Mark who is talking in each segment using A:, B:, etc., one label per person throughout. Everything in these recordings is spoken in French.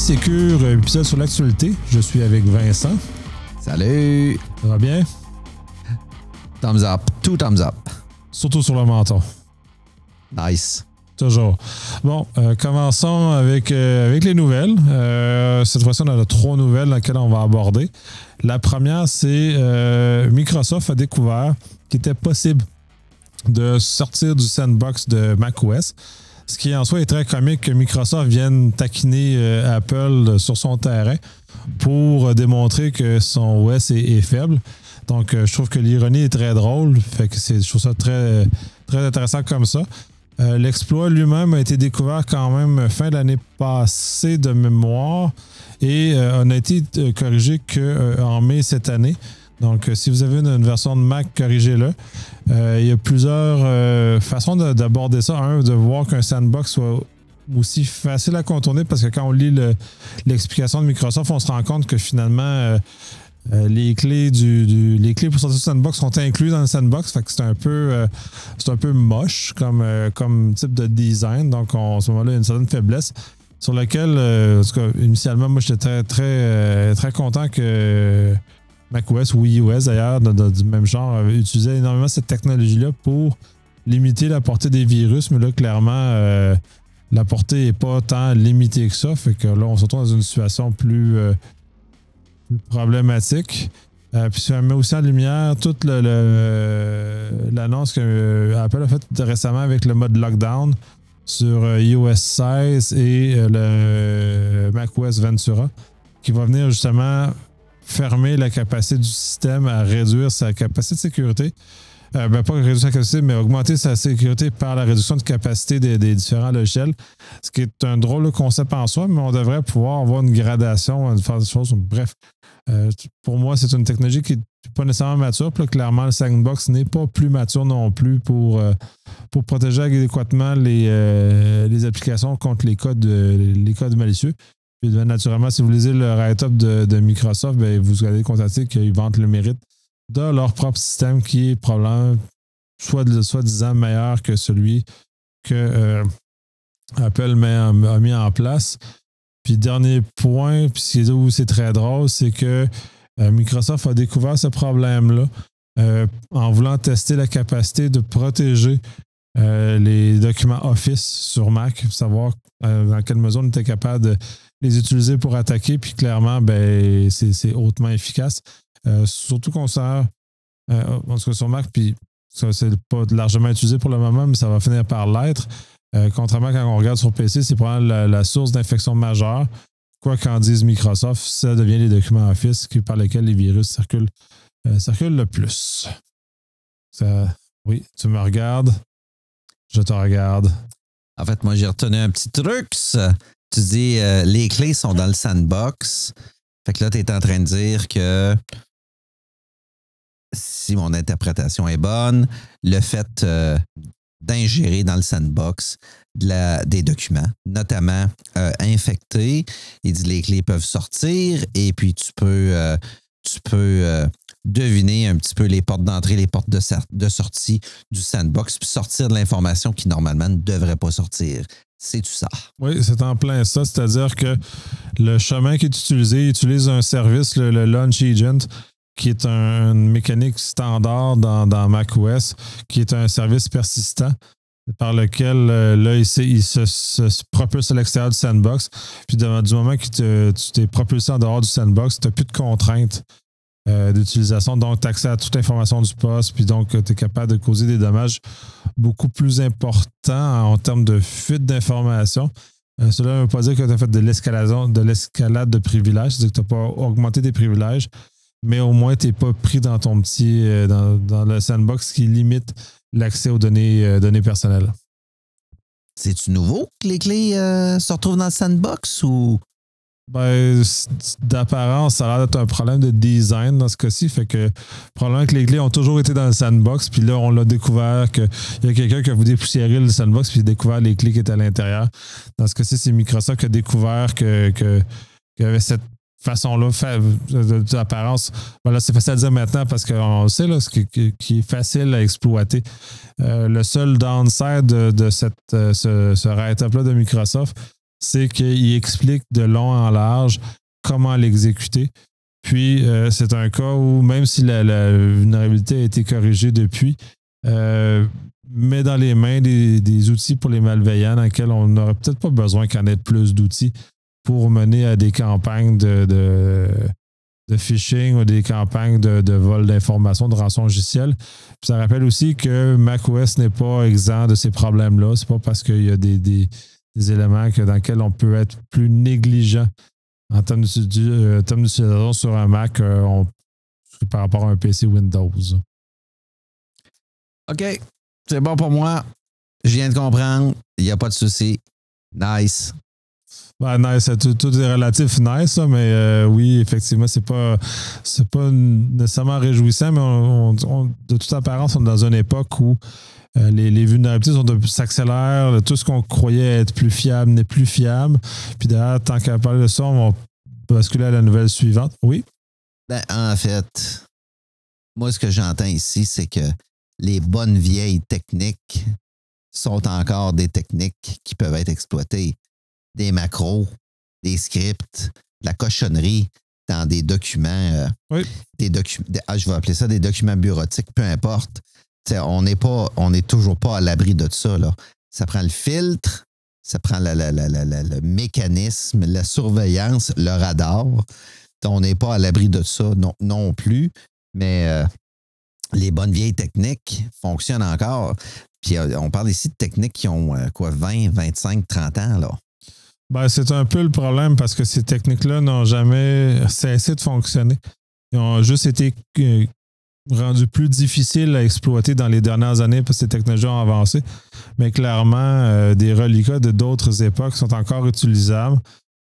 A: Sécure, épisode sur l'actualité. Je suis avec Vincent.
B: Salut!
A: Ça va bien?
B: Thumbs up. Two thumbs up.
A: Surtout sur le menton.
B: Nice.
A: Toujours. Bon, euh, commençons avec, euh, avec les nouvelles. Euh, cette fois-ci, on a trois nouvelles dans lesquelles on va aborder. La première, c'est Microsoft a découvert qu'il était possible de sortir du sandbox de macOS. Ce qui en soi est très comique que Microsoft vienne taquiner euh, Apple sur son terrain pour démontrer que son OS est, faible. Donc, euh, je trouve que l'ironie est très drôle. Fait que je trouve ça très, très intéressant comme ça. Euh, L'exploit lui-même a été découvert quand même fin de l'année passée de mémoire et euh, n'a été euh, corrigé qu'en mai cette année. Donc, euh, si vous avez une, une version de Mac, corrigez-le. Euh, il y a plusieurs euh, façons de- d'aborder ça. Un, de voir qu'un sandbox soit aussi facile à contourner parce que quand on lit le- l'explication de Microsoft, on se rend compte que finalement, euh, les, clés du, clés pour sortir du sandbox sont incluses dans le sandbox. Fait que c'est un peu, un peu moche comme, type de design. Donc, on, à ce moment-là, il y a une certaine faiblesse sur laquelle, en tout cas, initialement, moi, j'étais très, très, très content que macOS ou iOS, d'ailleurs, du même genre, euh, utilisait énormément cette technologie-là pour limiter la portée des virus. Mais là, clairement, euh, la portée n'est pas tant limitée que ça. Fait que là, on se retrouve dans une situation plus, euh, problématique. Puis ça met aussi en lumière toute l'annonce que Apple a faite récemment avec le mode lockdown sur iOS 16 et le macOS Ventura, qui va venir justement fermer la capacité du système à réduire sa capacité de sécurité. Euh, ben, pas réduire sa capacité, mais augmenter sa sécurité par la réduction de capacité des, différents logiciels. Ce qui est un drôle concept en soi, mais on devrait pouvoir avoir une gradation, faire des choses. Bref, euh, pour moi, c'est une technologie qui n'est pas nécessairement mature. Puis clairement, le sandbox n'est pas plus mature non plus pour, euh, pour protéger adéquatement les, les applications contre les codes, les codes malicieux. Puis ben, naturellement, si vous lisez le write-up de, Microsoft, ben, vous allez constater qu'ils vantent le mérite de leur propre système qui est probablement soit, soi-disant meilleur que celui que euh, Apple a mis en place. Puis dernier point, puis où c'est très drôle, c'est que euh, Microsoft a découvert ce problème-là euh, en voulant tester la capacité de protéger les documents Office sur Mac, pour savoir dans quelle mesure on était capable de les utiliser pour attaquer. Puis clairement, ben, c'est hautement efficace. Euh, surtout qu'on sert, euh, en tout cas sur Mac, puis ça, c'est pas largement utilisé pour le moment, mais ça va finir par l'être. Euh, contrairement quand on regarde sur PC, c'est probablement la, la source d'infection majeure. Quoi qu'en dise Microsoft, ça devient les documents Office qui- par lesquels les virus circulent, euh, le plus. Oui, tu me regardes, je te regarde.
B: En fait, moi, j'ai retenu un petit truc. Tu dis, euh, les clés sont dans le sandbox. Fait que là, tu es en train de dire que si mon interprétation est bonne, le fait euh, d'ingérer dans le sandbox des documents, notamment euh, infectés, il dit les clés peuvent sortir et puis tu peux, tu peux deviner un petit peu les portes d'entrée, les portes de, de sortie du sandbox, puis sortir de l'information qui normalement ne devrait pas sortir. C'est-tu ça?
A: Oui, c'est en plein ça. C'est-à-dire que le chemin qui est utilisé il utilise un service, le, Launch Agent, qui est un- une mécanique standard dans, dans macOS, qui est un service persistant par lequel euh, là, il, se, se- se propulse à l'extérieur du sandbox. Puis du moment que tu t'es propulsé en dehors du sandbox, tu n'as plus de contraintes euh, d'utilisation. Donc, tu as accès à toute l'information du poste, puis donc tu es capable de causer des dommages beaucoup plus importants en termes de fuite d'informations. Euh, cela ne veut pas dire que tu as fait de l'escalation, de l'escalade de privilèges, c'est-à-dire que tu n'as pas augmenté tes privilèges, mais au moins tu n'es pas pris dans ton petit euh, dans, dans le sandbox qui limite l'accès aux données, données personnelles.
B: C'est-tu nouveau que les clés se retrouvent dans le sandbox ou?
A: Ben, d'apparence, ça a l'air d'être un problème de design dans ce cas-ci. Fait que probablement que les clés ont toujours été dans le sandbox, puis là, on l'a découvert qu'il y a quelqu'un qui a voulu dépoussiérer le sandbox, puis découvert les clés qui étaient à l'intérieur. Dans ce cas-ci, c'est Microsoft qui a découvert que, que, qu'il y avait cette façon-là d'apparence. Voilà, c'est facile à dire maintenant parce qu'on sait là, ce qui est facile à exploiter. Euh, le seul downside de, de cette, euh, ce, ce write-up-là de Microsoft, c'est qu'il explique de long en large comment l'exécuter. Puis, euh, c'est un cas où, même si la, vulnérabilité a été corrigée depuis, euh, met dans les mains des, outils pour les malveillants dans lesquels on n'aurait peut-être pas besoin qu'en ait plus d'outils pour mener à des campagnes de, phishing ou des campagnes de, vol d'informations, de rançon logicielle. ça rappelle aussi que macOS n'est pas exempt de ces problèmes-là. C'est pas parce qu'il y a des, éléments que, dans lesquels on peut être plus négligent en termes euh, d'utilisation sur un Mac euh, par rapport à un PC Windows.
B: OK. C'est bon pour moi. Je viens de comprendre. Il n'y a pas de souci. Nice.
A: Ben, nice, tout, est relatif nice, mais euh, oui, effectivement, c'est pas pas nécessairement réjouissant, mais de toute apparence, on est dans une époque où euh, les, les, vulnérabilités s'accélèrent, tout ce qu'on croyait être plus fiable n'est plus fiable. Puis d'ailleurs, tant qu'à parler de ça, on va basculer à la nouvelle suivante. Oui?
B: Ben, en fait, moi, ce que j'entends ici, c'est que les bonnes vieilles techniques sont encore des techniques qui peuvent être exploitées. Des macros, des scripts, la cochonnerie dans des documents. Euh,
A: oui.
B: Des documents. Ah, je vais appeler ça des documents bureautiques, peu importe. On n'est pas, on n'est toujours pas à l'abri de ça. Là. Ça prend le filtre, ça prend le mécanisme, la surveillance, le radar. On n'est pas à l'abri de ça non, non plus. Mais euh, les bonnes vieilles techniques fonctionnent encore. Puis euh, on parle ici de techniques qui ont euh, quoi, 20, 25, 30 ans, là.
A: Ben, c'est un peu le problème parce que ces techniques-là n'ont jamais cessé de fonctionner. Ils ont juste été euh, rendus plus difficiles à exploiter dans les dernières années parce que ces technologies ont avancé. Mais clairement, des reliquats de d'autres époques sont encore utilisables.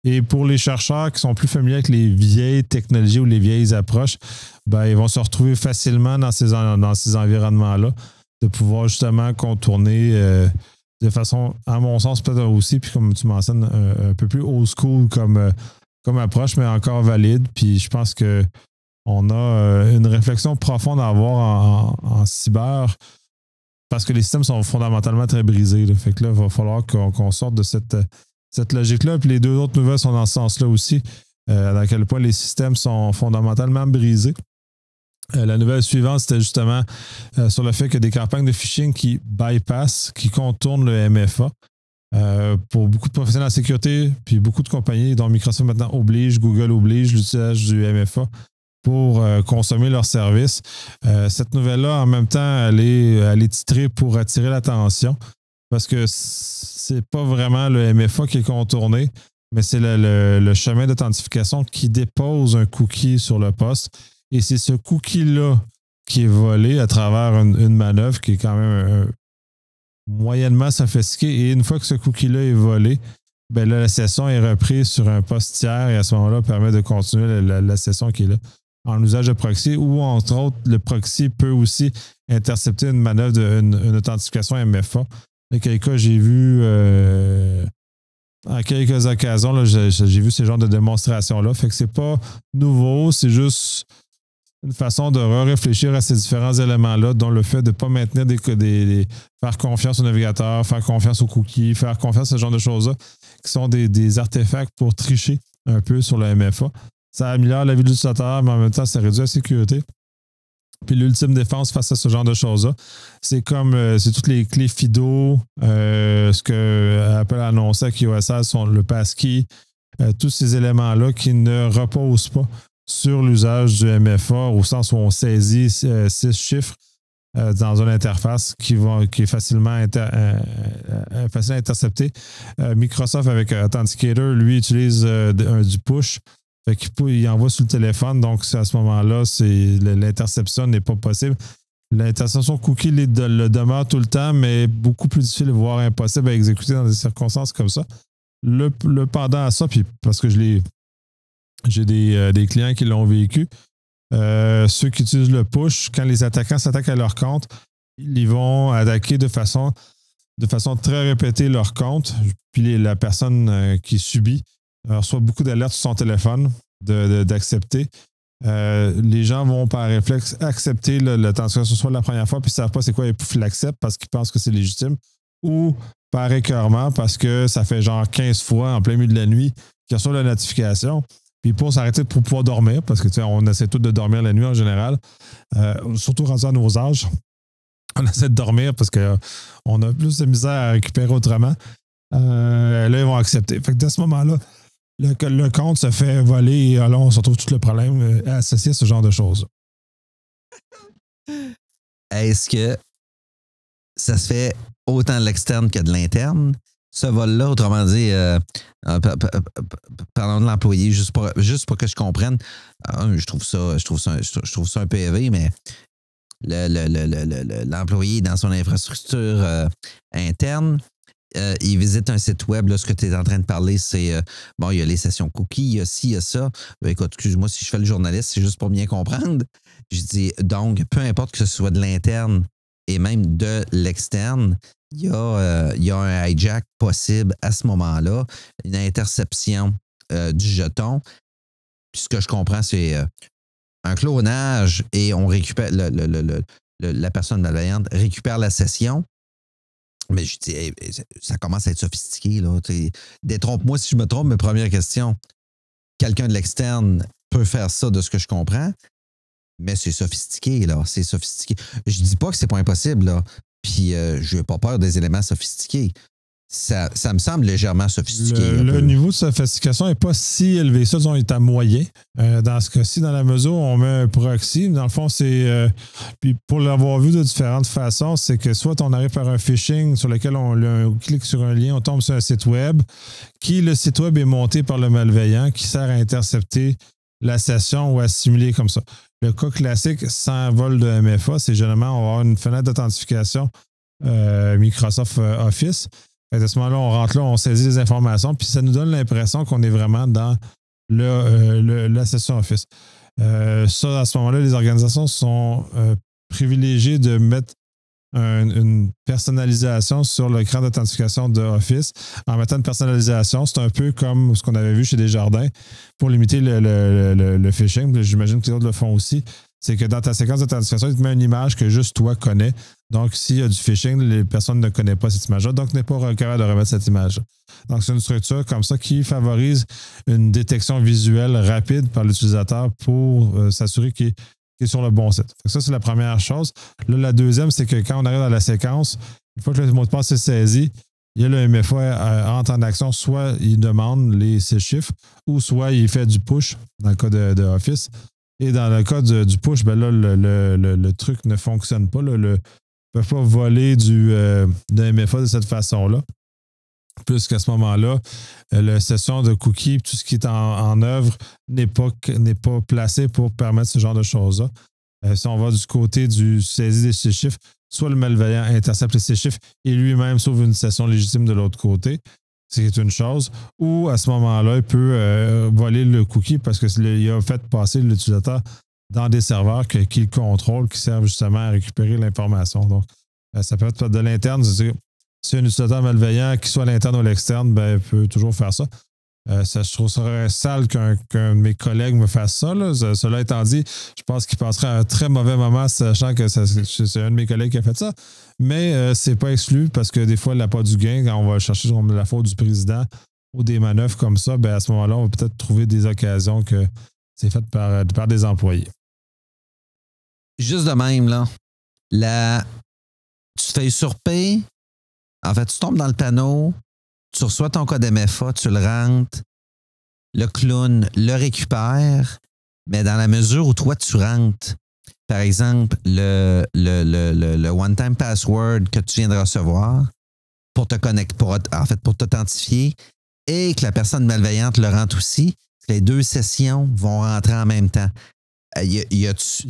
A: Et pour les chercheurs qui sont plus familiers avec les vieilles technologies ou les vieilles approches, ben, ils vont se retrouver facilement dans ces, dans environnements-là, de pouvoir justement contourner euh, de façon, à mon sens, peut-être aussi, puis comme tu mentionnes, un, peu plus old school comme, euh, comme approche, mais encore valide. Puis je pense que on a euh, une réflexion profonde à avoir en, cyber parce que les systèmes sont fondamentalement très brisés. Fait que là, il va falloir qu'on sorte de cette logique-là. Puis les deux autres nouvelles sont dans ce sens-là aussi, euh, à quel point les systèmes sont fondamentalement brisés. Euh, la nouvelle suivante, c'était justement euh, sur le fait que des campagnes de phishing qui bypassent, qui contournent le MFA. pour beaucoup de professionnels en sécurité, puis beaucoup de compagnies, dont Microsoft maintenant oblige, Google oblige l'utilisation du MFA pour consommer leurs services. cette nouvelle-là, en même temps, elle est, titrée pour attirer l'attention parce que c'est pas vraiment le MFA qui est contourné, mais c'est le, chemin d'authentification qui dépose un cookie sur le poste. Et c'est ce cookie-là qui est volé à travers une, manœuvre qui est quand même moyennement sophistiquée. Et une fois que ce cookie-là est volé, ben la session est reprise sur un poste tiers et à ce moment-là, permet de continuer la, session qui est là en usage de proxy ou entre autres, le proxy peut aussi intercepter une manœuvre, une, une authentification MFA dans quelques cas, j'ai vu euh, à quelques occasions, j'ai vu ce genre de démonstration-là. Fait que c'est pas nouveau, c'est juste une façon de réfléchir à ces différents éléments-là, dont le fait de ne pas maintenir des, des, faire confiance au navigateur, faire confiance aux cookies, faire confiance à ce genre de choses-là, qui sont des, des, artefacts pour tricher un peu sur le MFA. Ça améliore la vie de l'utilisateur, mais en même temps, ça réduit la sécurité. Puis l'ultime défense face à ce genre de choses-là, c'est comme euh, c'est toutes les clés FIDO, euh, ce que Apple a annoncé avec sont le passkey, euh, tous ces éléments-là qui ne reposent pas sur l'usage du MFA au sens où on saisit six chiffres dans une interface qui, qui est facilement, intercepter. Microsoft avec Authenticator, lui, utilise du push fait il envoie sur le téléphone, donc à ce moment-là, l'interception n'est pas possible. L'interception cookie le demeure tout le temps, mais beaucoup plus difficile, voire impossible à exécuter dans des circonstances comme ça. Le, pendant à ça, puis parce que je. J'ai des, euh, clients qui l'ont vécu. Euh, ceux qui utilisent le push, quand les attaquants s'attaquent à leur compte, ils vont attaquer de façon, de façon très répétée leur compte. Puis la personne euh, qui subit reçoit beaucoup d'alertes sur son téléphone d'accepter. Euh, les gens vont par réflexe accepter le, le ce soit la première fois, puis ils ne savent pas c'est quoi, et ils l'acceptent parce qu'ils pensent que c'est légitime. Ou par écœurement parce que ça fait genre 15 fois en plein milieu de la nuit qu'il reçoit la notification. Puis pour s'arrêter pour pouvoir dormir, parce que on essaie tous de dormir la nuit en général, euh, surtout rendu à nos âges. On essaie de dormir parce qu'on a plus de misère à récupérer autrement. Euh, là, ils vont accepter. Fait que dès ce moment-là, le, le, compte se fait voler et alors on se retrouve tout le problème euh, associé à ce genre de choses.
B: Est-ce que ça se fait autant de l'externe que de l'interne? Ce vol-là, autrement dit, euh, euh parlons de l'employé, juste pour, juste pour que je comprenne. je trouve ça, je trouve ça, je trouve ça un PV, mais l'employé dans son infrastructure euh, interne, euh, il visite un site web, là, ce que tu es en train de parler, c'est bon, il y a les sessions cookies, il y a ci, il y a ça. Ben, écoute, excuse-moi si je fais le journaliste, c'est juste pour bien comprendre. Je dis donc, peu importe que ce soit de l'interne et même de l'externe, il y, a, euh, il y, a, un hijack possible à ce moment-là, une interception euh, du jeton. Puis ce que je comprends, c'est euh, un clonage et on récupère la personne malveillante récupère la session. Mais je dis, ça commence à être sophistiqué. Détrompe-moi si je me trompe, mais première question. Quelqu'un de l'externe peut faire ça de ce que je comprends, mais c'est sophistiqué, là. C'est sophistiqué. Je dis pas que c'est pas impossible, là. Puis euh, je n'ai pas peur des éléments sophistiqués. Ça, ça me semble légèrement sophistiqué.
A: Le, niveau de sophistication n'est pas si élevé. Ça, ils est à moyen. Euh, dans ce cas-ci, dans la mesure où on met un proxy, dans le fond, c'est. Euh, puis pour l'avoir vu de différentes façons, c'est que soit on arrive par un phishing sur lequel on, on, clique sur un lien, on tombe sur un site web, qui le site web est monté par le malveillant, qui sert à intercepter la session ou à simuler comme ça. Le cas classique sans vol de MFA, c'est généralement on va avoir une fenêtre d'authentification euh, Microsoft euh, À ce moment-là, on rentre là, on saisit les informations, puis ça nous donne l'impression qu'on est vraiment dans euh, la session Office. ça, à ce moment-là, les organisations sont privilégiées de mettre une personnalisation sur l'écran d'authentification de Office. En mettant une personnalisation, c'est un peu comme ce qu'on avait vu chez Desjardins pour limiter le, le, le, phishing. J'imagine que les autres le font aussi. C'est que dans ta séquence d'authentification, il te met une image que juste toi connais. Donc, s'il y a du phishing, les personnes ne connaissent pas cette image-là, donc n'est pas capable de remettre cette image. Donc, c'est une structure comme ça qui favorise une détection visuelle rapide par l'utilisateur pour euh, s'assurer qu'il qui est sur le bon site. Ça, c'est la première chose. Là, la deuxième, c'est que quand on arrive dans la séquence, une fois que le mot de passe est saisi, il y a le MFA euh, en temps d'action, soit il demande les six chiffres, ou soit il fait du push dans le cas de, Office. Et dans le cas du push, ben là, le, truc ne fonctionne pas. le, peut pas voler du, euh, MFA de cette façon-là puisqu'à ce moment-là, euh, la session de cookies, tout ce qui est en, œuvre n'est pas, placé pour permettre ce genre de choses-là. Euh, si on va du côté du saisie des six chiffres, soit le malveillant intercepte six chiffres et lui-même sauve une session légitime de l'autre côté, c'est une chose, ou à ce moment-là, il peut voler le cookie parce qu'il a fait passer l'utilisateur dans des serveurs qu'il contrôle qui servent justement à récupérer l'information. Donc, ça peut être de l'interne, si un utilisateur malveillant, qu'il soit à l'interne ou à l'externe, ben, peut toujours faire ça. Euh, ça, je trouve ça sale qu'un de mes collègues me fasse ça, Cela étant dit, je pense qu'il passerait un très mauvais moment sachant que c'est un de mes collègues qui a fait ça. Mais euh, c'est pas exclu parce que des fois, il n'a pas du gain quand on va chercher la faute du président ou des manœuvres comme ça. Ben, à ce moment-là, on va peut-être trouver des occasions que c'est fait par, par des employés.
B: Juste de même, là, tu te fais usurper en fait, tu tombes dans le panneau, tu reçois ton code MFA, tu le rentres, le clown le récupère, mais dans la mesure où toi, tu rentres, par exemple, le, le, one-time password que tu viens de recevoir pour te connecter, pour, en fait, pour t'authentifier, et que la personne malveillante le rentre aussi, les deux sessions vont rentrer en même temps.
A: Il n'y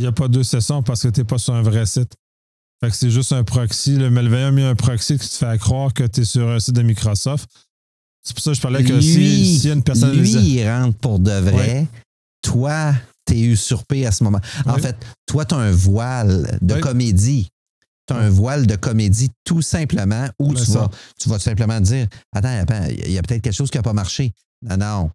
A: a, pas deux sessions parce que tu n'es pas sur un vrai site. Fait que c'est juste un proxy. Le malveillant a mis un proxy qui te fait croire que tu es sur un site de Microsoft. C'est pour ça que je parlais que s'il y a une personne.
B: Lui, il rentre pour de vrai. Toi, tu es usurpé à ce moment. En fait, toi, tu as un voile de comédie. Tu as un voile de comédie tout simplement où tu vas, tu vas simplement dire Attends, il y a peut-être quelque chose qui n'a pas marché. Non, non.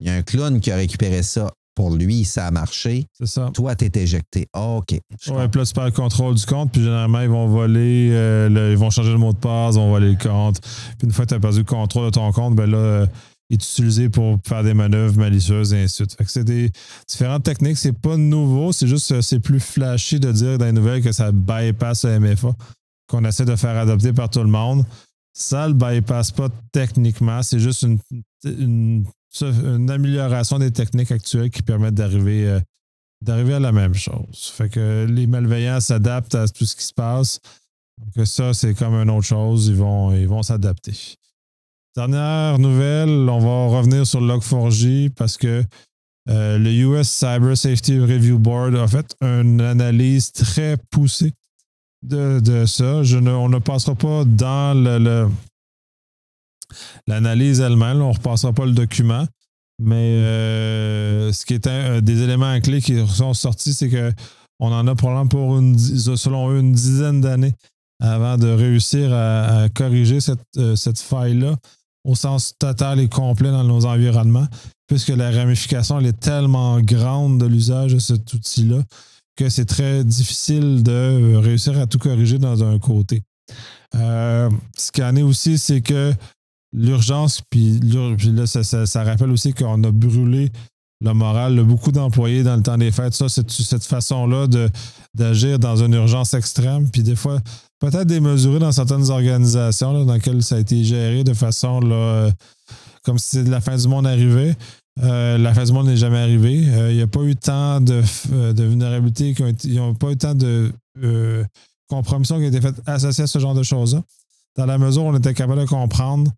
B: Il y a un clown qui a récupéré ça pour lui, ça a marché.
A: C'est ça.
B: Toi, tu es éjecté. OK.
A: Ouais, puis là, tu perds le contrôle du compte, puis généralement, ils vont voler, euh, le- ils vont changer le mot de passe, ils vont voler le compte. Puis une fois que tu as perdu le contrôle de ton compte, ben là, euh, il est utilisé pour faire des manœuvres malicieuses et ainsi de suite. Fait que c'est des différentes techniques. C'est pas nouveau, c'est juste euh, c'est plus flashy de dire dans les nouvelles que ça bypass le MFA, qu'on essaie de faire adopter par tout le monde. Ça le bypass pas techniquement, c'est juste une, une, une amélioration des techniques actuelles qui permettent d'arriver euh, d'arriver à la même chose. Fait que les malveillants s'adaptent à tout ce qui se passe. Donc ça, c'est comme une autre chose. Ils vont ils vont s'adapter. Dernière nouvelle, on va revenir sur Log4j parce que euh, le US Cyber Safety Review Board a fait une analyse très poussée de, de ça. On ne passera pas dans le- l'analyse elle-même, on ne repassera pas le document. Mais euh, ce qui est un, un des éléments clés qui sont sortis, c'est que on en a probablement pour une, selon eux une dizaine d'années avant de réussir à, corriger cette, euh, cette faille-là au sens total et complet dans nos environnements, puisque la ramification elle est tellement grande de l'usage de cet outil-là que c'est très difficile de euh, réussir à tout corriger dans un côté. Euh, ce qu'il en est aussi, c'est que l'urgence, puis, là, ça, ça- rappelle aussi qu'on a brûlé le moral de beaucoup d'employés dans le temps des fêtes. Ça, c'est cette façon-là d'agir dans une urgence extrême, puis des fois, peut-être démesuré dans certaines organisations là, dans lesquelles ça a été géré de façon là, euh, comme si c'était la fin du monde arrivait. Euh, la fin du monde n'est jamais arrivée. Euh, Il n'y a pas eu tant de, de vulnérabilités, il n'y a pas eu tant de compromissions qui ont été faites associées à ce genre de choses-là, dans la mesure où on était capable de comprendre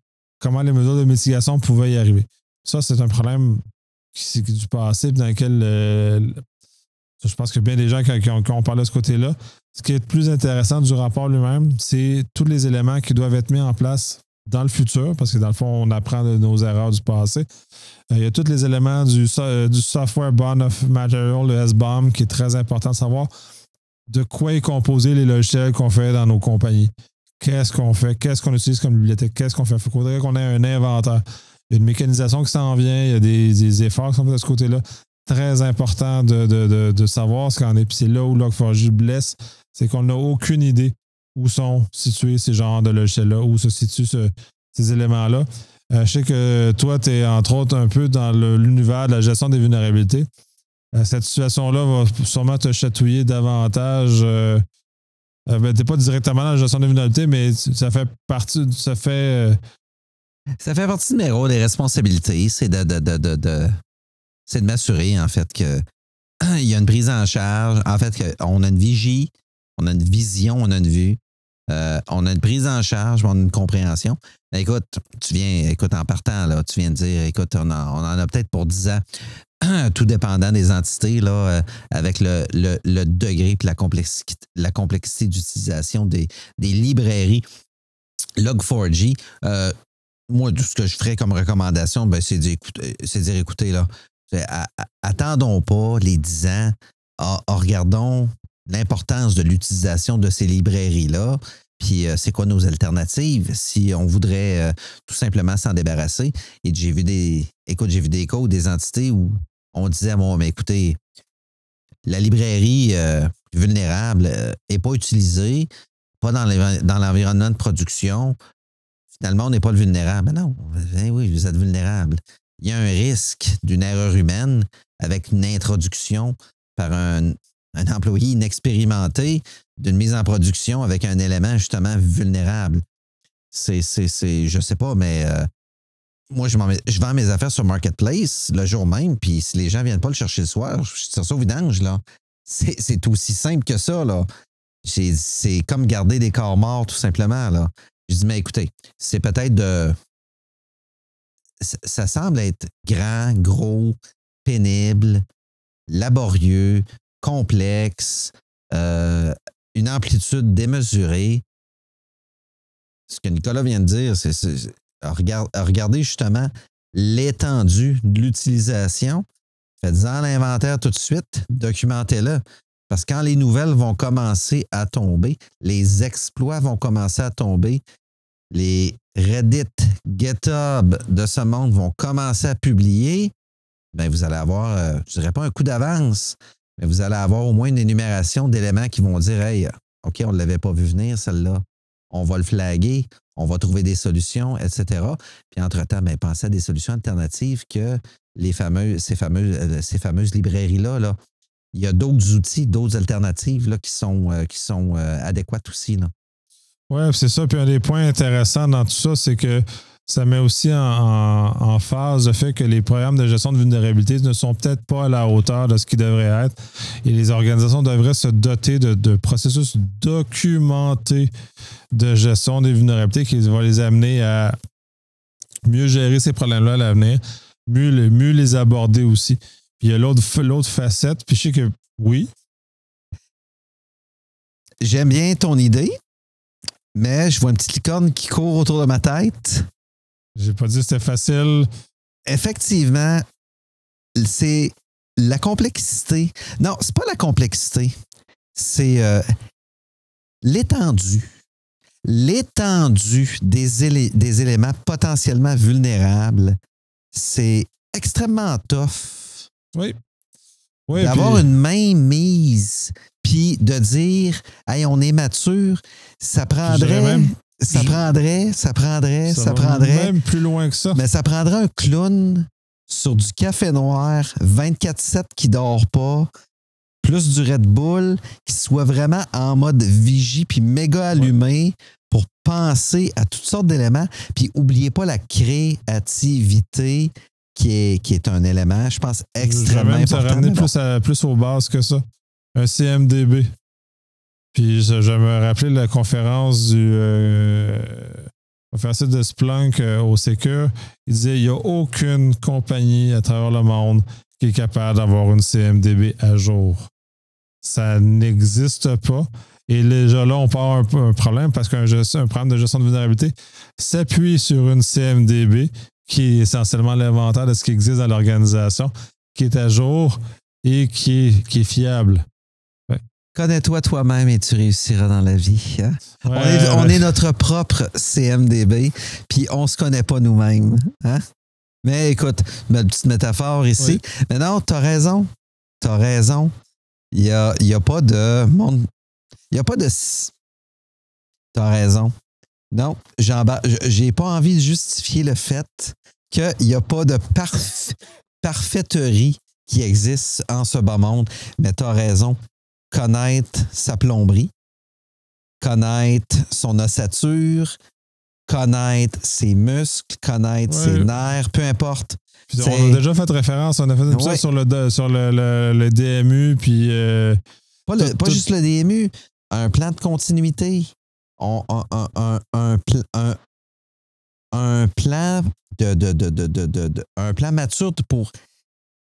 A: comment les mesures de mitigation pouvaient y arriver. Ça, c'est un problème qui, du passé, dans lequel euh, je pense que bien des gens qui, ont, qui ont parlé de ce côté-là. Ce qui est le plus intéressant du rapport lui-même, c'est tous les éléments qui doivent être mis en place dans le futur, parce que dans le fond, on apprend de nos erreurs du passé. Euh, il y a tous les éléments du, euh, du Software Bond of Material, le SBOM, qui est très important de savoir de quoi est composé les logiciels qu'on fait dans nos compagnies. Qu'est-ce qu'on fait? Qu'est-ce qu'on utilise comme bibliothèque? Qu'est-ce qu'on fait? Il faudrait qu'on ait un inventaire. Il y a une mécanisation qui s'en vient, il y a des, efforts qui sont faits de ce côté-là. Très important de, savoir ce qu'en est. Puis c'est là où Log4j blesse, c'est qu'on n'a aucune idée où sont situés ces genres de logiciels-là, où se situent ce- ces éléments-là. Euh, je sais que toi, tu es entre autres un peu dans l'univers de la gestion des vulnérabilités. Euh, cette situation-là va sûrement te chatouiller davantage. Euh, euh, ben, t'es pas directement dans la gestion des vulnérabilités, mais ça fait partie, ça fait euh,
B: Ça fait partie de mes rôles et responsabilités. C'est de, de, de, de, c'est de m'assurer, en fait, que il y a une prise en charge. En fait, qu'on a une vigie, on a une vision, on a une vue. euh, on a une prise en charge, on a une compréhension. Écoute, tu viens, écoute, en partant, là, tu viens de dire, écoute, on, on en a peut-être pour 10 ans, tout dépendant des entités, là, euh, avec le, le, degré et la complexité, la complexité d'utilisation des, des librairies Log4j. euh, moi, tout ce que je ferais comme recommandation, ben, c'est de dire, écoutez, là, attendons pas les 10 ans, ah, ah, regardons l'importance de l'utilisation de ces librairies-là. Puis, euh, c'est quoi nos alternatives si on voudrait tout simplement s'en débarrasser? Et j'ai vu des, écoute, j'ai vu des codes, des entités où on disait, bon, mais écoutez, la librairie euh, vulnérable n'est pas utilisée, pas dans l'envi- dans l'environnement de production. Finalement, on n'est pas le vulnérable. Ben non, oui, vous êtes vulnérable. Il y a un risque d'une erreur humaine avec une introduction par un, employé inexpérimenté d'une mise en production avec un élément justement vulnérable. C'est, c'est, c'est je sais pas, mais euh, moi, je, je vends mes affaires sur Marketplace le jour même, puis si les gens ne viennent pas le chercher le soir, je tire ça au vidange, là. C'est, aussi simple que ça, là. C'est comme garder des corps morts, tout simplement, là. Je dis, mais écoutez, c'est peut-être de. Ça, ça semble être grand, gros, pénible, laborieux, complexe, euh, une amplitude démesurée. Ce que Nicolas vient de dire, c'est regardez justement l'étendue de l'utilisation. Faites-en l'inventaire tout de suite, documentez-le. Parce que quand les nouvelles vont commencer à tomber, les exploits vont commencer à tomber, les Reddit, GitHub de ce monde vont commencer à publier, ben, vous allez avoir, euh, je dirais pas un coup d'avance, mais vous allez avoir au moins une énumération d'éléments qui vont dire Hey, OK, on ne l'avait pas vu venir, celle-là. On va le flaguer, on va trouver des solutions, etc. Puis entre-temps, ben, pensez à des solutions alternatives que les fameux, ces fameuses, euh, ces fameuses librairies-là. Là. Il y a d'autres outils, d'autres alternatives là, qui sont, euh, qui sont adéquates aussi.
A: Oui, c'est ça. Puis un des points intéressants dans tout ça, c'est que ça met aussi en, phase le fait que les programmes de gestion de vulnérabilité ne sont peut-être pas à la hauteur de ce qu'ils devraient être. Et les organisations devraient se doter de, processus documentés de gestion des vulnérabilités qui vont les amener à mieux gérer ces problèmes-là à l'avenir, mieux, mieux les aborder aussi. Puis il y a l'autre facette, puis je sais que oui.
B: J'aime bien ton idée, mais je vois une petite licorne qui court autour de ma tête.
A: J'ai pas dit que c'était facile.
B: Effectivement, c'est la complexité. Non, c'est pas la complexité. C'est euh, l'étendue. L'étendue des, des éléments potentiellement vulnérables. C'est extrêmement tough.
A: Oui.
B: oui D'avoir une main mise, puis de dire, hey, on est mature, ça prendrait. Ça prendrait, ça prendrait, ça, prendrait.
A: Même plus loin que ça.
B: Mais ça prendrait un clown sur du café noir, 24-7 qui dort pas, plus du Red Bull, qui soit vraiment en mode vigie puis méga allumé pour penser à toutes sortes d'éléments. Puis oubliez pas la créativité qui est, qui est un élément, je pense, extrêmement
A: je
B: important.
A: ramener plus, plus aux bases que ça. Un CMDB. Puis je, me rappelais la conférence du euh, conférencier de Splunk euh, au Secure. Il disait il n'y a aucune compagnie à travers le monde qui est capable d'avoir une CMDB à jour. Ça n'existe pas. Et déjà là, on part un, problème parce qu'un un programme de gestion de vulnérabilité s'appuie sur une CMDB qui est essentiellement l'inventaire de ce qui existe dans l'organisation, qui est à jour et qui est fiable.
B: Connais-toi toi-même et tu réussiras dans la vie. Hein? on, est, notre propre CMDB, puis on se connaît pas nous-mêmes. Hein? Mais écoute, ma petite métaphore ici. Mais non, tu as raison. Tu as raison. Il n'y a, y a pas de monde. Il n'y a pas de. Tu as raison. Non, j'ai pas envie de justifier le fait qu'il n'y a pas de parfaiterie qui existe en ce bas monde. Mais tu as raison connaître sa plomberie, connaître son ossature, connaître ses muscles, connaître ses nerfs, peu importe.
A: on a déjà fait référence, on a fait ça sur le, sur le, DMU, puis. Euh,
B: pas, juste le DMU, un plan de continuité. un, un, plan de, de, de, un plan mature pour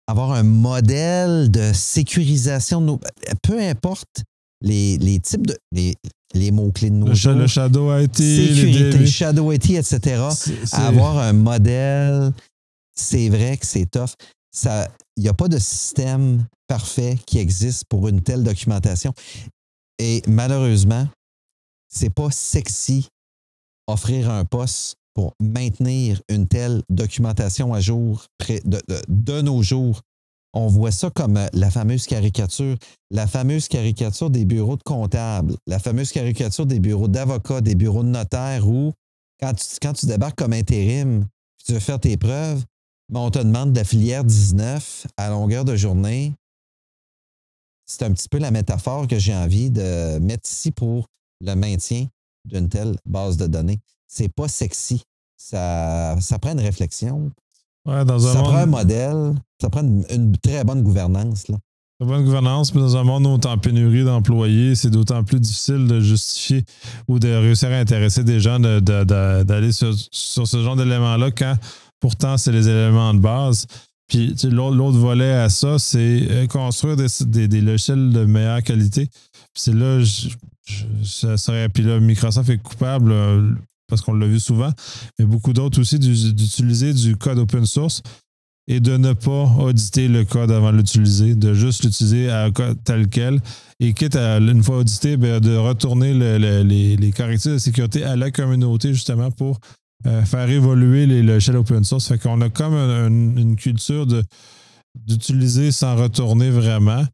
B: avoir un modèle de sécurisation de nos. Peu importe les, les types de. Les, les mots-clés de nos
A: le,
B: jours.
A: Le Shadow IT.
B: Sécurité, Shadow IT, etc. Avoir un modèle, c'est vrai que c'est tough. Il n'y a pas de système parfait qui existe pour une telle documentation. Et malheureusement, c'est pas sexy offrir un poste pour maintenir une telle documentation à jour de, nos jours. On voit ça comme euh, la fameuse caricature, la fameuse caricature des bureaux de comptables, la fameuse caricature des bureaux d'avocats, des bureaux de notaires où, quand tu, quand débarques comme intérim, tu veux faire tes preuves, mais on te demande de la filière 19 à longueur de journée. C'est un petit peu la métaphore que j'ai envie de mettre ici pour le maintien d'une telle base de données c'est pas sexy. Ça, ça prend une réflexion.
A: Ouais, dans un
B: ça
A: monde...
B: prend un modèle. Ça prend une, très bonne gouvernance. Là.
A: Bonne gouvernance, mais dans un monde où on est en pénurie d'employés, c'est d'autant plus difficile de justifier ou de réussir à intéresser des gens d'aller sur, ce genre d'éléments-là quand pourtant c'est les éléments de base. Puis l'autre volet à ça, c'est euh, construire des, des, logiciels de meilleure qualité. Puis c'est là, ça serait, puis là, Microsoft est coupable parce qu'on l'a vu souvent, mais beaucoup d'autres aussi d'utiliser du code open source et de ne pas auditer le code avant de l'utiliser, de juste l'utiliser tel quel. Et quitte à, une fois audité, ben, de retourner les, les, de sécurité à la communauté justement pour euh, faire évoluer les logiciels open source. Fait qu'on a comme une, culture d'utiliser sans retourner vraiment.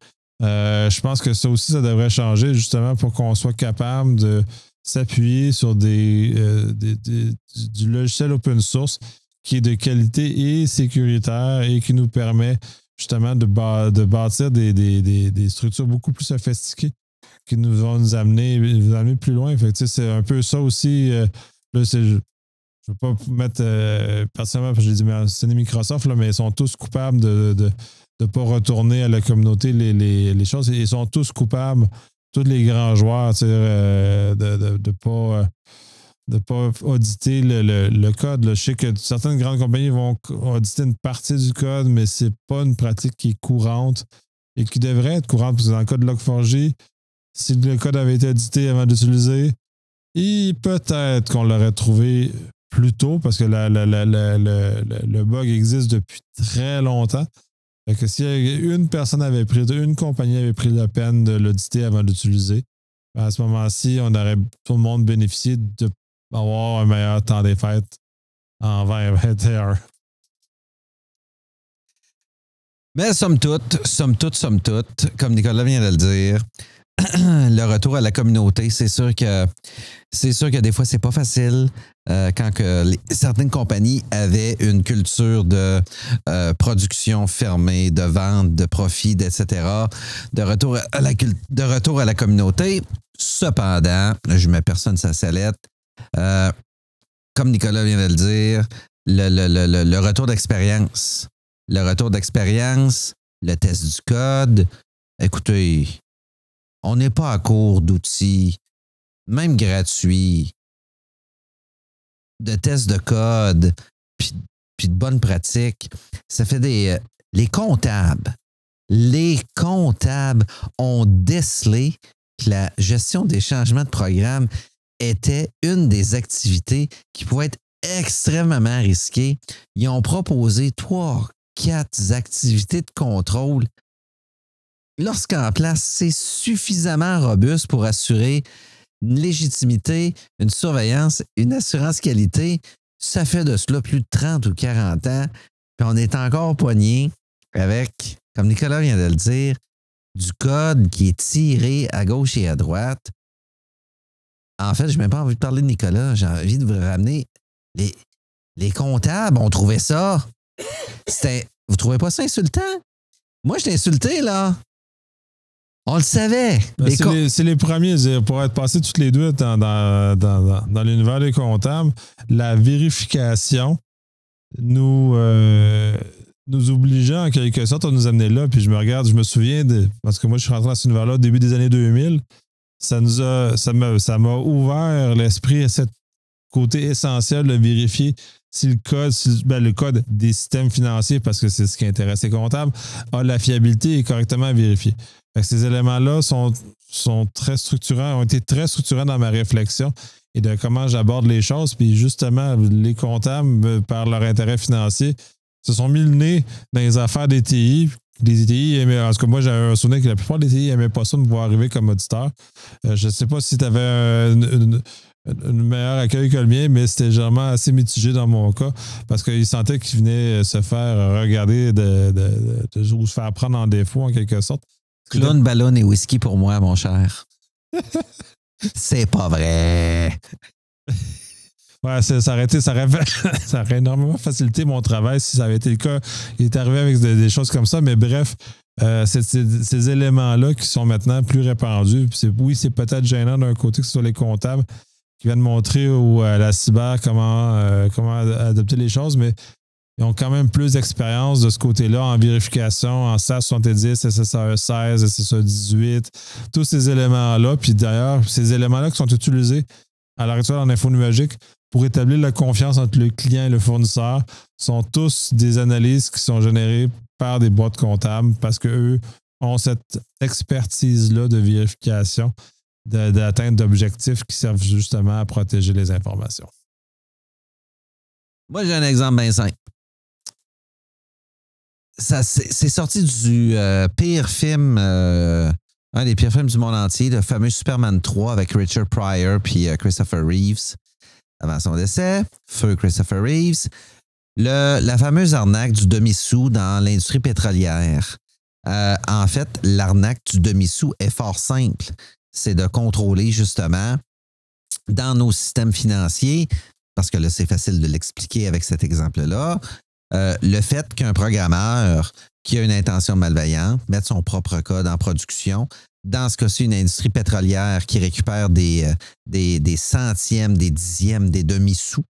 A: Euh, je pense que ça aussi, ça devrait changer justement pour qu'on soit capable de s'appuyer sur des, euh, du, logiciel open source qui est de qualité et sécuritaire et qui nous permet justement de, bâtir des, des, structures beaucoup plus sophistiquées qui nous vont nous amener, plus loin. C'est un peu ça aussi. Euh, je ne veux pas mettre euh, personnellement, parce que j'ai dit, Microsoft, mais ils sont tous coupables de ne pas retourner à la communauté les, les, choses. Ils sont tous coupables, tous les grands joueurs, euh, de ne de, pas de pas auditer le, code. Je sais que certaines grandes compagnies vont auditer une partie du code, mais ce n'est pas une pratique qui est courante et qui devrait être courante, parce que dans le code Log4j, si le code avait été audité avant d'utiliser, peut-être qu'on l'aurait trouvé plus tôt, parce que le bug existe depuis très longtemps. Fait que si une personne avait pris, une compagnie avait pris la peine de l'auditer avant d'utiliser, à ce moment-ci, on aurait tout le monde bénéficié de avoir un meilleur temps des fêtes en 2021.
B: Mais somme toute, somme toute, somme toute, comme Nicolas vient de le dire, le retour à la communauté, c'est sûr que c'est sûr que des fois c'est pas facile euh, quand que certaines compagnies avaient une culture de euh, production fermée, de vente, de profit, etc. De retour à la communauté. Cependant, je mets personne sa salette. Euh, comme Nicolas vient de le dire, le, retour d'expérience. Le retour d'expérience, le test du code. Écoutez, on n'est pas à court d'outils, même gratuits, de tests de code, puis, de bonnes pratiques. Ça fait des. Euh, les comptables. Les comptables ont décelé que la gestion des changements de programme était une des activités qui pouvait être extrêmement risquée. Ils ont proposé trois, quatre activités de contrôle. Lorsqu'en place, c'est suffisamment robuste pour assurer une légitimité, une surveillance, une assurance qualité. Ça fait de cela plus de 30 ou 40 ans. Puis on est encore poigné avec, comme Nicolas vient de le dire, du code qui est tiré à gauche et à droite en fait, je n'ai même pas envie de parler de Nicolas. J'ai envie de vous ramener. Les, les comptables ont trouvé ça. C'était. Vous trouvez pas ça insultant? Moi, je t'ai insulté, là. On le savait.
A: Ben, c'est les, premiers. Pour être passés toutes les deux dans, dans, l'univers des comptables, la vérification nous, euh, nous obligeait en quelque sorte à nous amener là. Puis je me regarde, je me souviens, de, parce que moi, je suis rentré dans cet univers-là au début des années 2000 ça nous a, ça m'a, ça m'a ouvert l'esprit à ce côté essentiel de vérifier si le code, ben, le code des systèmes financiers, parce que c'est ce qui intéresse les comptables, a la fiabilité et correctement ces éléments-là sont, sont très structurants, ont été très structurants dans ma réflexion et de comment j'aborde les choses. Puis justement, les comptables, par leur intérêt financier, se sont mis le nez dans les affaires des TI, les ETI aimaient, en tout cas, moi, j'avais un souvenir que la plupart des ETI n'aimaient pas ça me voir arriver comme auditeur. Euh, je ne sais pas si tu avais un meilleur accueil que le mien, mais c'était généralement assez mitigé dans mon cas parce qu'ils sentaient qu'ils venaient se faire regarder de, de, ou se faire prendre en défaut en quelque sorte.
B: Clown, ballon et whisky pour moi, mon cher. C'est pas vrai.
A: Ouais, ça, aurait ça, ça aurait énormément facilité mon travail si ça avait été le cas. Il est arrivé avec des, choses comme ça, mais bref, euh, ces éléments-là qui sont maintenant plus répandus. Oui, c'est peut-être gênant d'un côté que ce soit les comptables qui viennent montrer ou à la cyber comment, euh, comment adopter les choses, mais ils ont quand même plus d'expérience de ce côté-là en vérification, en SAS 70, SSAE 16, SSAE 18, tous ces éléments-là. Puis d'ailleurs, ces éléments-là qui sont utilisés à l'heure actuelle en info numérique pour établir la confiance entre le client et le fournisseur sont tous des analyses qui sont générées par des boîtes comptables parce qu'eux ont cette expertise-là de vérification, d'atteinte d'objectifs qui servent justement à protéger les informations.
B: Moi, j'ai un exemple bien simple. C'est sorti du euh, pire film, euh, un des pires films du monde entier, le fameux Superman 3 avec Richard Pryor puis euh, Christopher Reeves avant son décès, feu Christopher Reeves. La fameuse arnaque du demi-sou dans l'industrie pétrolière. En fait, l'arnaque du demi-sou est fort simple. C'est de contrôler justement dans nos systèmes financiers, parce que là, c'est facile de l'expliquer avec cet exemple-là, euh, le fait qu'un programmeur qui a une intention malveillante mette son propre code en production, dans ce cas-ci, une industrie pétrolière qui récupère des, euh, centièmes, des dixièmes, des demi-sous.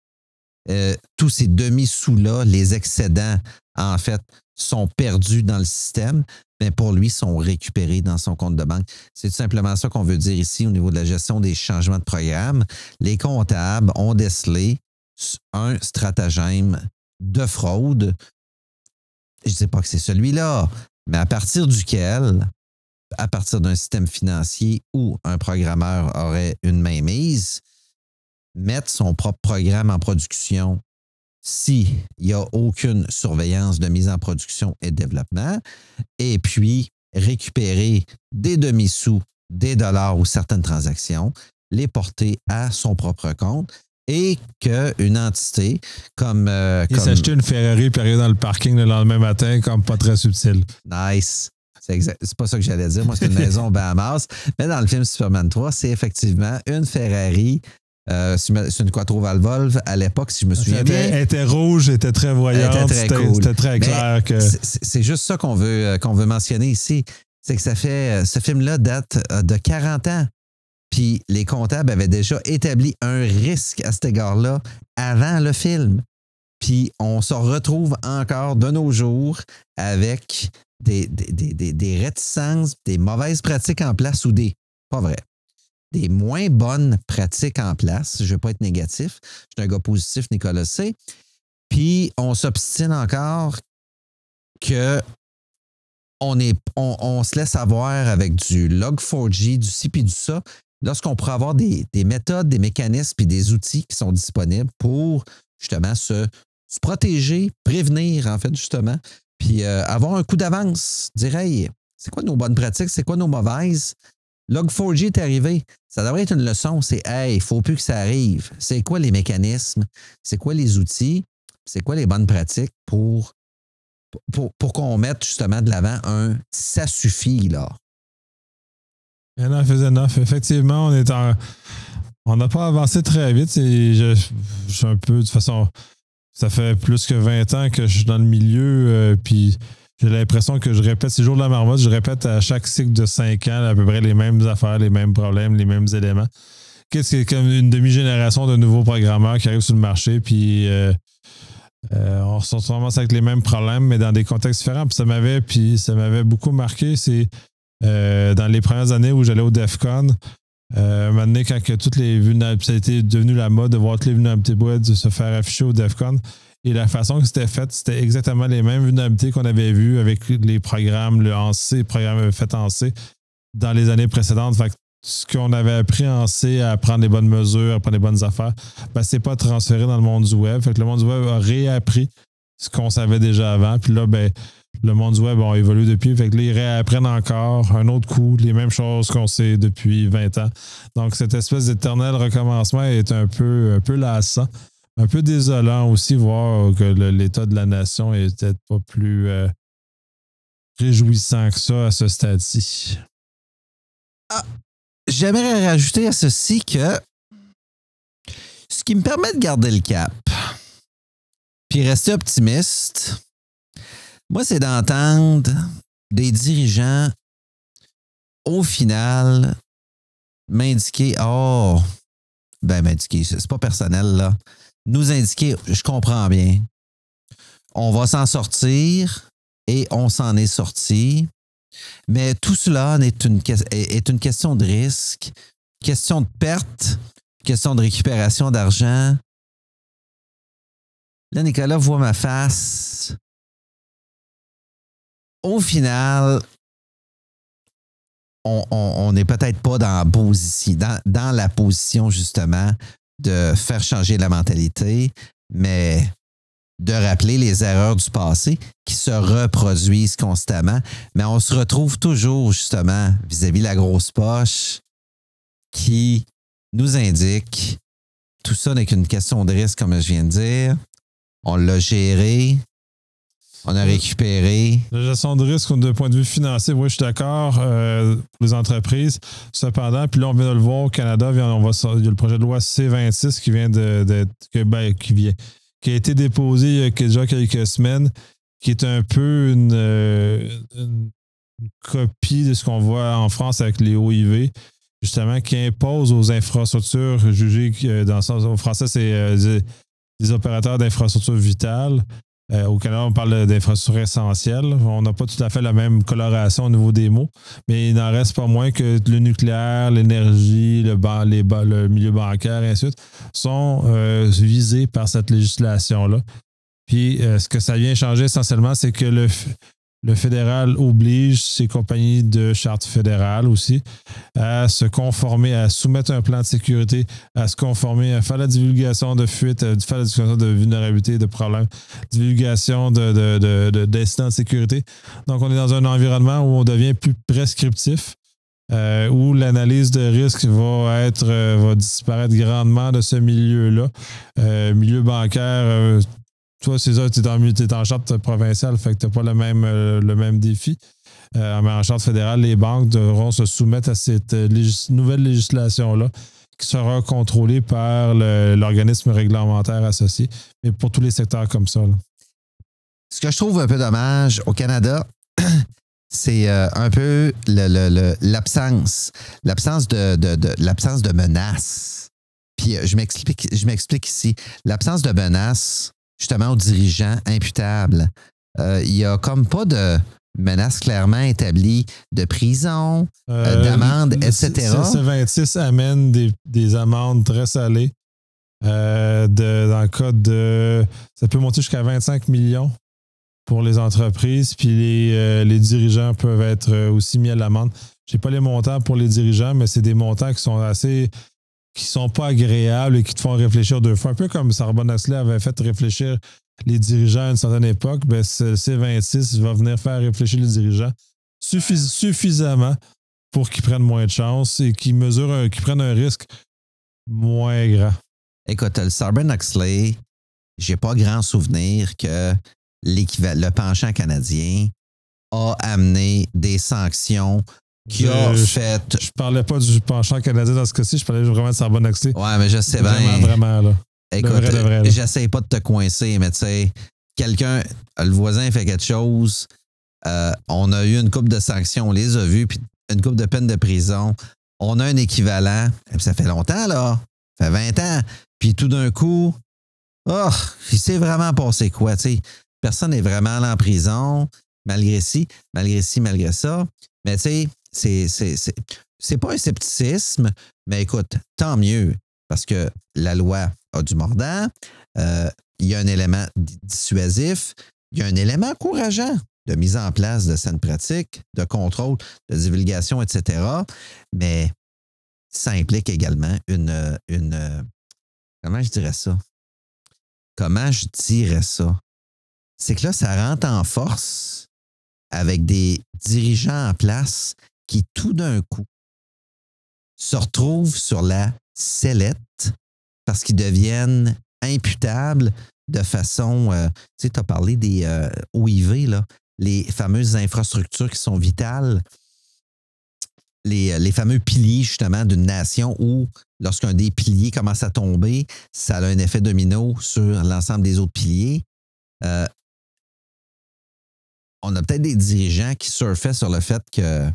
B: Euh, tous ces demi-sous-là, les excédents, en fait, sont perdus dans le système, mais pour lui, sont récupérés dans son compte de banque. C'est tout simplement ça qu'on veut dire ici au niveau de la gestion des changements de programme. Les comptables ont décelé un stratagème de fraude. Je ne dis pas que c'est celui-là, mais à partir duquel, à partir d'un système financier où un programmeur aurait une mainmise, mettre son propre programme en production s'il n'y a aucune surveillance de mise en production et de développement, et puis récupérer des demi-sous, des dollars ou certaines transactions, les porter à son propre compte et qu'une entité comme. Euh,
A: Il
B: comme-
A: s'achetait une Ferrari arriver dans le parking le lendemain matin, comme pas très subtil.
B: Nice. C'est pas ça que j'allais dire. Moi, c'est une maison au Bahamas. Mais dans le film Superman 3, c'est effectivement une Ferrari. Euh, c'est une- Quattro Valvolve à l'époque, si je me souviens bien.
A: elle était rouge, elle était très voyante.
B: Elle était très
A: C'était
B: cool.
A: c'était très clair que.
B: C'est- juste ça qu'on veut, euh, qu'on veut mentionner ici. C'est que ça fait. euh, Ce film-là date euh, de 40 ans. Puis les comptables avaient déjà établi un risque à cet égard-là avant le film. Puis on se retrouve encore de nos jours avec des, des, des- des- réticences, des mauvaises pratiques en place ou des. Pas vrai. Des moins bonnes pratiques en place. Je ne vais pas être négatif. Je suis un gars positif, Nicolas C. Puis on s'obstine encore que on, est, on, on se laisse avoir avec du Log4j, du ci puis du ça, lorsqu'on pourrait avoir des, des méthodes, des mécanismes et des outils qui sont disponibles pour justement se, se protéger, prévenir, en fait, justement, puis euh, avoir un coup d'avance, dire hey, c'est quoi nos bonnes pratiques, c'est quoi nos mauvaises? Log4j est arrivé. Ça devrait être une leçon. C'est hey, il ne faut plus que ça arrive. C'est quoi les mécanismes? C'est quoi les outils? C'est quoi les bonnes pratiques pour pour, pour qu'on mette justement de l'avant un ça suffit là?
A: Enough is enough. Effectivement, on est en. On n'a pas avancé très vite. je, je suis un peu, de toute façon, ça fait plus que 20 ans que je suis dans le milieu, euh, puis j'ai l'impression que je répète, c'est le jour de la marmotte, je répète à chaque cycle de 5 ans à peu près les mêmes affaires, les mêmes problèmes, les mêmes éléments. Qu'est-ce que c'est comme une demi-génération de nouveaux programmeurs qui arrivent sur le marché, puis euh, euh, on se retrouve avec les mêmes problèmes, mais dans des contextes différents. Puis ça m'avait, ça m'avait beaucoup marqué. C'est euh, dans les premières années où j'allais au DEFCON, euh, un moment donné, quand que toutes les vulnérabilités, ça a été devenu la mode de voir toutes les vulnérabilités se faire afficher au DEFCON. Et la façon que c'était fait, c'était exactement les mêmes vulnérabilités qu'on avait vues avec les programmes, le ANSI, les programmes faits en C dans les années précédentes. Ce qu'on avait appris en C à prendre les bonnes mesures, à prendre les bonnes affaires, ben, c'est pas transféré dans le monde du web. Le monde du web a réappris ce qu'on savait déjà avant. Puis là, ben, le monde du web a évolué depuis. Fait que là, ils réapprennent encore un autre coup, les mêmes choses qu'on sait depuis 20 ans. Donc, cette espèce d'éternel recommencement est un peu, un peu lassant. Un peu désolant aussi, voir que l'état de la nation est peut-être pas plus euh, réjouissant que ça à ce stade-ci.
B: J'aimerais rajouter à ceci que ce qui me permet de garder le cap, puis rester optimiste, moi, c'est d'entendre des dirigeants au final m'indiquer Oh, ben m'indiquer, c'est pas personnel là. Nous indiquer, je comprends bien. On va s'en sortir et on s'en est sorti. Mais tout cela est une, est une question de risque, question de perte, question de récupération d'argent. Là, Nicolas voit ma face. Au final, on n'est peut-être pas dans la, position, dans, dans la position justement de faire changer la mentalité, mais de rappeler les erreurs du passé qui se reproduisent constamment. Mais on se retrouve toujours justement vis-à-vis de la grosse poche qui nous indique tout ça n'est qu'une question de risque, comme je viens de dire. On l'a géré. On a récupéré.
A: La gestion de risque, de point de vue financier, oui, je suis d'accord euh, pour les entreprises. Cependant, puis là, on vient de le voir au Canada, il y a le projet de loi C26 qui vient de, ben, qui, vient, qui a été déposé il y a déjà quelques semaines, qui est un peu une, euh, une copie de ce qu'on voit en France avec les OIV, justement, qui impose aux infrastructures jugées, euh, dans le sens, au français, c'est des opérateurs d'infrastructures vitales euh, au Canada, on parle d'infrastructures essentielles. On n'a pas tout à fait la même coloration au niveau des mots, mais il n'en reste pas moins que le nucléaire, l'énergie, le, le, milieu bancaire, et ainsi de suite, sont euh, visés par cette législation-là. Puis, euh, ce que ça vient changer essentiellement, c'est que le, le fédéral oblige ces compagnies de charte fédérale aussi à se conformer, à soumettre un plan de sécurité, à se conformer, à faire la divulgation de fuites, à faire la divulgation de vulnérabilité, de problèmes, divulgation d'incidents de, de, de, sécurité. Donc, on est dans un environnement où on devient plus prescriptif. Euh, où l'analyse de risque va être euh, va disparaître grandement de ce milieu-là. Euh, milieu bancaire, toi, c'est ça, tu es, es, en charte provinciale, fait que tu n'as pas le même, euh, le même défi. Euh, mais en charte fédérale, les banques devront se soumettre à cette euh, nouvelle législation-là qui sera contrôlée par l'organisme réglementaire associé, mais pour tous les secteurs comme ça.
B: Ce que je trouve un peu dommage au Canada, c'est un peu l'absence, l'absence de, de l'absence de menaces. Puis je m'explique, je m'explique ici. L'absence de menaces justement aux dirigeants imputables. Euh, il n'y a comme pas de menace clairement établie de prison, euh, euh, d'amende, etc.
A: Ce 26 amène des, amendes très salées. de, dans le cas de. Ça peut monter jusqu'à 25 millions pour les entreprises, puis les, les dirigeants peuvent être aussi mis à l'amende. Je n'ai pas les montants pour les dirigeants, mais c'est des montants qui sont assez qui sont pas agréables et qui te font réfléchir deux fois. Un peu comme Sarbonne avait fait réfléchir les dirigeants à une certaine époque, ben C26 va venir faire réfléchir les dirigeants suffisamment pour qu'ils prennent moins de chance et qu'ils mesurent, prennent un risque moins grand.
B: Écoute, le Sarban Oxley, j'ai pas grand souvenir que le penchant canadien a amené des sanctions qui a fait.
A: Je parlais pas du penchant canadien dans ce cas-ci, je parlais vraiment de Sarbonne Oxley.
B: Ouais, mais je sais bien.
A: Vraiment, vraiment, là.
B: Écoute, j'essaie pas de te coincer, mais tu sais, quelqu'un, le voisin fait quelque chose, euh, on a eu une coupe de sanctions, on les a vues, puis une coupe de peine de prison. On a un équivalent, ça fait longtemps, là. Ça fait 20 ans. Puis tout d'un coup, oh, il s'est vraiment passé quoi, tu sais? Personne n'est vraiment allé en prison, malgré ci, malgré ci, malgré ça. Mais tu sais, c'est pas un scepticisme, mais écoute, tant mieux, parce que la loi a du mordant, euh, il y a un élément dissuasif, il y a un élément encourageant de mise en place de saines pratiques, de contrôle, de divulgation, etc. Mais ça implique également une, une comment je dirais ça? Comment je dirais ça? C'est que là, ça rentre en force avec des dirigeants en place qui tout d'un coup se retrouvent sur la sellette parce qu'ils deviennent imputables de façon, euh, tu sais, tu as parlé des euh, OIV, là, les fameuses infrastructures qui sont vitales, les, euh, les fameux piliers justement d'une nation où lorsqu'un des piliers commence à tomber, ça a un effet domino sur l'ensemble des autres piliers. on a peut-être des dirigeants qui surfaient sur le fait que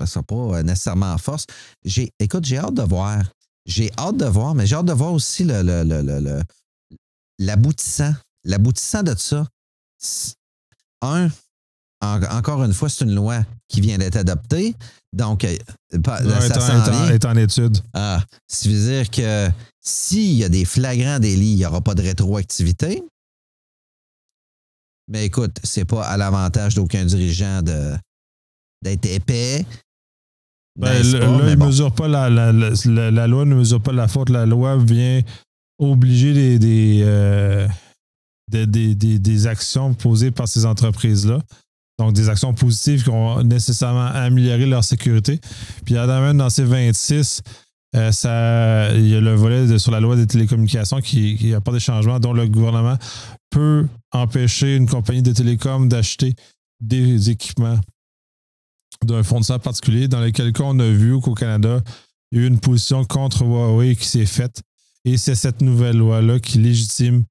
B: ne sera pas euh, nécessairement en force. J'ai, écoute, j'ai hâte de voir. J'ai hâte de voir, mais j'ai hâte de voir aussi le, le, l'aboutissant. L'aboutissant de ça. Un, encore une fois, c'est une loi qui vient d'être adoptée. Donc, euh,
A: ça est, en, étude.
B: Ah, ça veut dire que s'il y a des flagrants délits, il n'y aura pas de rétroactivité. Mais écoute, c'est pas à l'avantage d'aucun dirigeant de, d'être épais,
A: ben, là, il mesure pas la, la, la, loi ne mesure pas la faute. La loi vient obliger des, des, euh, des, des, des, actions posées par ces entreprises-là. Donc, des actions positives qui vont nécessairement améliorer leur sécurité. Puis, il y a même dans ces 26 euh, ça, il y a le volet sur la loi des télécommunications qui, qui apporte des changements dont le gouvernement peut empêcher une compagnie de télécom d'acheter des équipements d'un fournisseur particulier, dans lequel on a vu qu'au Canada, il y a eu une position contre Huawei qui s'est faite. Et c'est cette nouvelle loi-là qui légitime,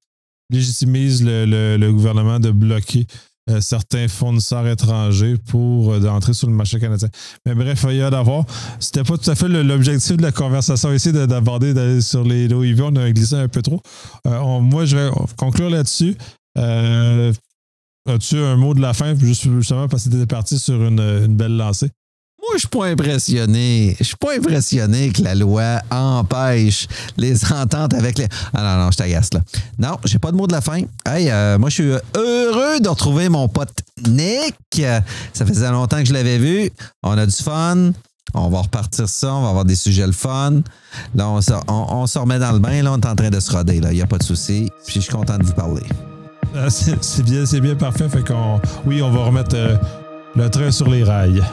A: légitimise le, gouvernement de bloquer euh, certains fournisseurs étrangers pour euh, entrer sur le marché canadien. Mais bref, il y a d'avoir. C'était pas tout à fait l'objectif de la conversation ici d'aborder sur les low. On a glissé un peu trop. Euh, moi, je vais conclure là-dessus. As-tu un mot de la fin, justement parce que tu parti sur une, belle lancée?
B: Moi, je suis pas impressionné. Je suis pas impressionné que la loi empêche les ententes avec les. Ah non, non, je t'agace là. Non, j'ai pas de mot de la fin. Hey, euh, moi, je suis heureux de retrouver mon pote Nick. Ça faisait longtemps que je l'avais vu. On a du fun. On va repartir ça, on va avoir des sujets le fun. Là, on se, remet dans le bain, là, on est en train de se roder, là. Il n'y a pas de souci. Puis je suis content de vous parler.
A: Ah, c'est bien, bien parfait. Fait qu'on, oui, on va remettre euh, le train sur les rails.